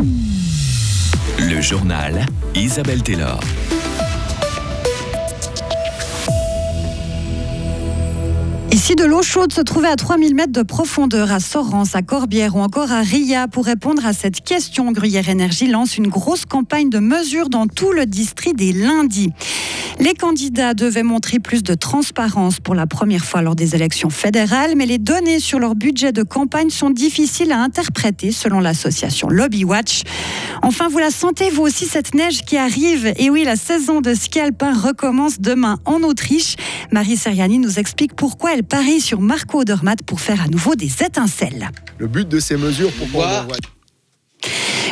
Le journal Isabelle Taylor. Si de l'eau chaude se trouvait à 3000 mètres de profondeur à Sorens, à Corbière ou encore à Ria, pour répondre à cette question, Gruyère Énergie lance une grosse campagne de mesures dans tout le district des lundis. Les candidats devaient montrer plus de transparence pour la première fois lors des élections fédérales, mais les données sur leur budget de campagne sont difficiles à interpréter selon l'association Lobby Watch. Enfin, vous la sentez vous aussi cette neige qui arrive Et oui, la saison de ski alpin recommence demain en Autriche. Marie Seriani nous explique pourquoi elle parie sur Marco Odermatt pour faire à nouveau des étincelles. Le but de ces mesures, pourquoi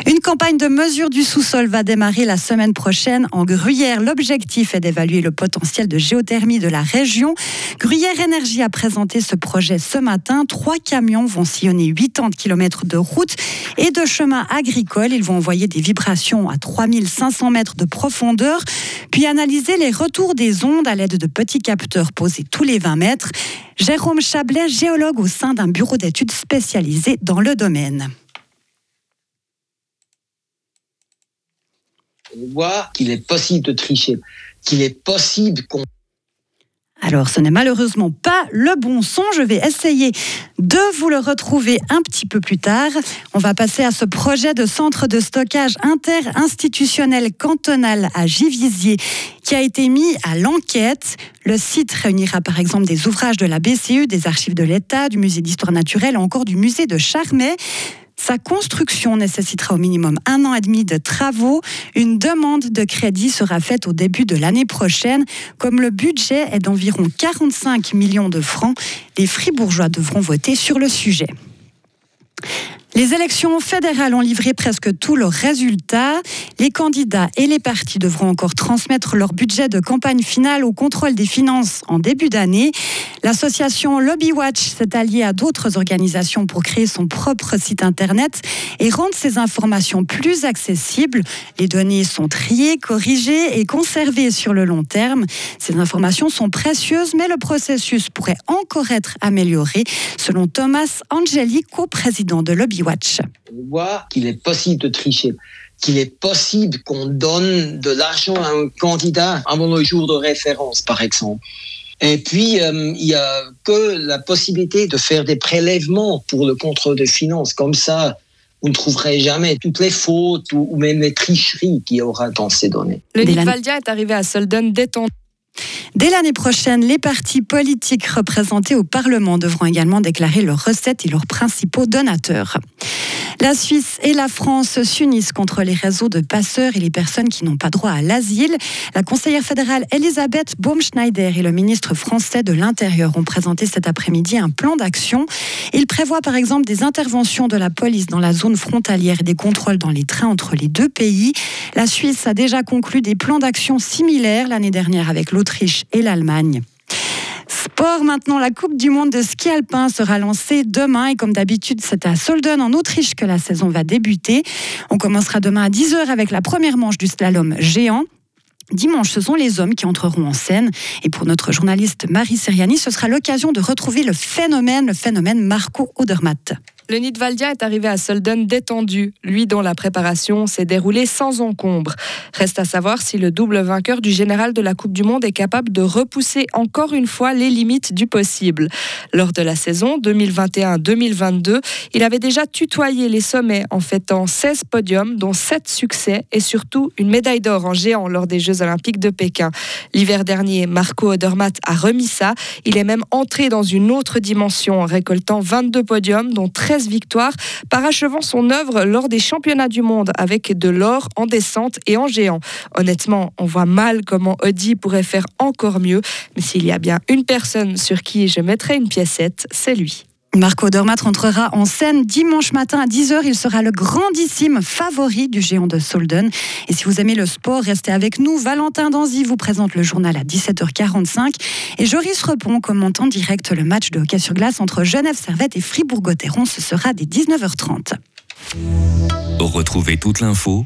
une campagne de mesure du sous-sol va démarrer la semaine prochaine en Gruyère. L'objectif est d'évaluer le potentiel de géothermie de la région. Gruyère Énergie a présenté ce projet ce matin. Trois camions vont sillonner 80 km de route et de chemins agricoles. Ils vont envoyer des vibrations à 3500 mètres de profondeur, puis analyser les retours des ondes à l'aide de petits capteurs posés tous les 20 mètres. Jérôme Chablet, géologue au sein d'un bureau d'études spécialisé dans le domaine. On voit qu'il est possible de tricher, qu'il est possible qu'on alors, ce n'est malheureusement pas le bon son. Je vais essayer de vous le retrouver un petit peu plus tard. On va passer à ce projet de centre de stockage inter-institutionnel cantonal à Givisier qui a été mis à l'enquête. Le site réunira par exemple des ouvrages de la BCE, des archives de l'État, du musée d'histoire naturelle ou encore du musée de Charmey. Sa construction nécessitera au minimum un an et demi de travaux. Une demande de crédit sera faite au début de l'année prochaine. Comme le budget est d'environ 45 millions de francs, les Fribourgeois devront voter sur le sujet. Les élections fédérales ont livré presque tous leurs résultats. Les candidats et les partis devront encore transmettre leur budget de campagne finale au contrôle des finances en début d'année. L'association Lobby Watch s'est alliée à d'autres organisations pour créer son propre site internet et rendre ces informations plus accessibles. Les données sont triées, corrigées et conservées sur le long terme. Ces informations sont précieuses, mais le processus pourrait encore être amélioré, selon Thomas Angeli, co-président de Lobby Watch. On voit qu'il est possible de tricher qu'il est possible qu'on donne de l'argent à un candidat avant le jour de référence, par exemple. Et puis, euh, il y a que la possibilité de faire des prélèvements pour le contrôle des finances. Comme ça, vous ne trouverez jamais toutes les fautes ou, même les tricheries qu'il y aura dans ces données. Le Nidvaldia est arrivé à Solden détendu. Dès l'année prochaine, les partis politiques représentés au Parlement devront également déclarer leurs recettes et leurs principaux donateurs. La Suisse et la France s'unissent contre les réseaux de passeurs et les personnes qui n'ont pas droit à l'asile. La conseillère fédérale Elisabeth Baumschneider et le ministre français de l'Intérieur ont présenté cet après-midi un plan d'action. Il prévoit par exemple des interventions de la police dans la zone frontalière et des contrôles dans les trains entre les deux pays. La Suisse a déjà conclu des plans d'action similaires l'année dernière avec l'Autriche et l'Allemagne. Sport maintenant, la Coupe du Monde de ski alpin sera lancée demain et comme d'habitude c'est à Solden en Autriche que la saison va débuter. On commencera demain à 10h avec la première manche du slalom géant. Dimanche, ce sont les hommes qui entreront en scène. Et pour notre journaliste Marie Seriani, ce sera l'occasion de retrouver le phénomène, le phénomène Marco Odermatt. Le Nidvaldia est arrivé à Solden détendu, lui dont la préparation s'est déroulée sans encombre. Reste à savoir si le double vainqueur du général de la Coupe du Monde est capable de repousser encore une fois les limites du possible. Lors de la saison 2021-2022, il avait déjà tutoyé les sommets en fêtant 16 podiums, dont 7 succès et surtout une médaille d'or en géant lors des Jeux Olympiques de Pékin. L'hiver dernier, Marco Odermatt a remis ça. Il est même entré dans une autre dimension en récoltant 22 podiums, dont 13 victoires, parachevant son œuvre lors des championnats du monde avec de l'or en descente et en géant. Honnêtement, on voit mal comment Audi pourrait faire encore mieux, mais s'il y a bien une personne sur qui je mettrai une piécette, c'est lui. Marco Dormat rentrera en scène dimanche matin à 10h. Il sera le grandissime favori du géant de Solden. Et si vous aimez le sport, restez avec nous. Valentin Danzy vous présente le journal à 17h45. Et Joris Repon commente en direct le match de hockey sur glace entre Genève Servette et Fribourg-Gotteron. Ce sera dès 19h30. Retrouvez toute l'info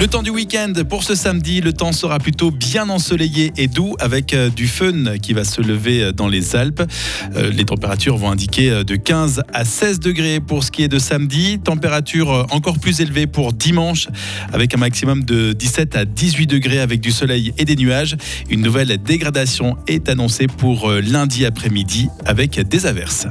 Le temps du week-end pour ce samedi, le temps sera plutôt bien ensoleillé et doux avec euh, du fun qui va se lever euh, dans les Alpes. Euh, les températures vont indiquer de 15 à 16 degrés pour ce qui est de samedi. Température encore plus élevée pour dimanche avec un maximum de 17 à 18 degrés avec du soleil et des nuages. Une nouvelle dégradation est annoncée pour lundi après-midi avec des averses.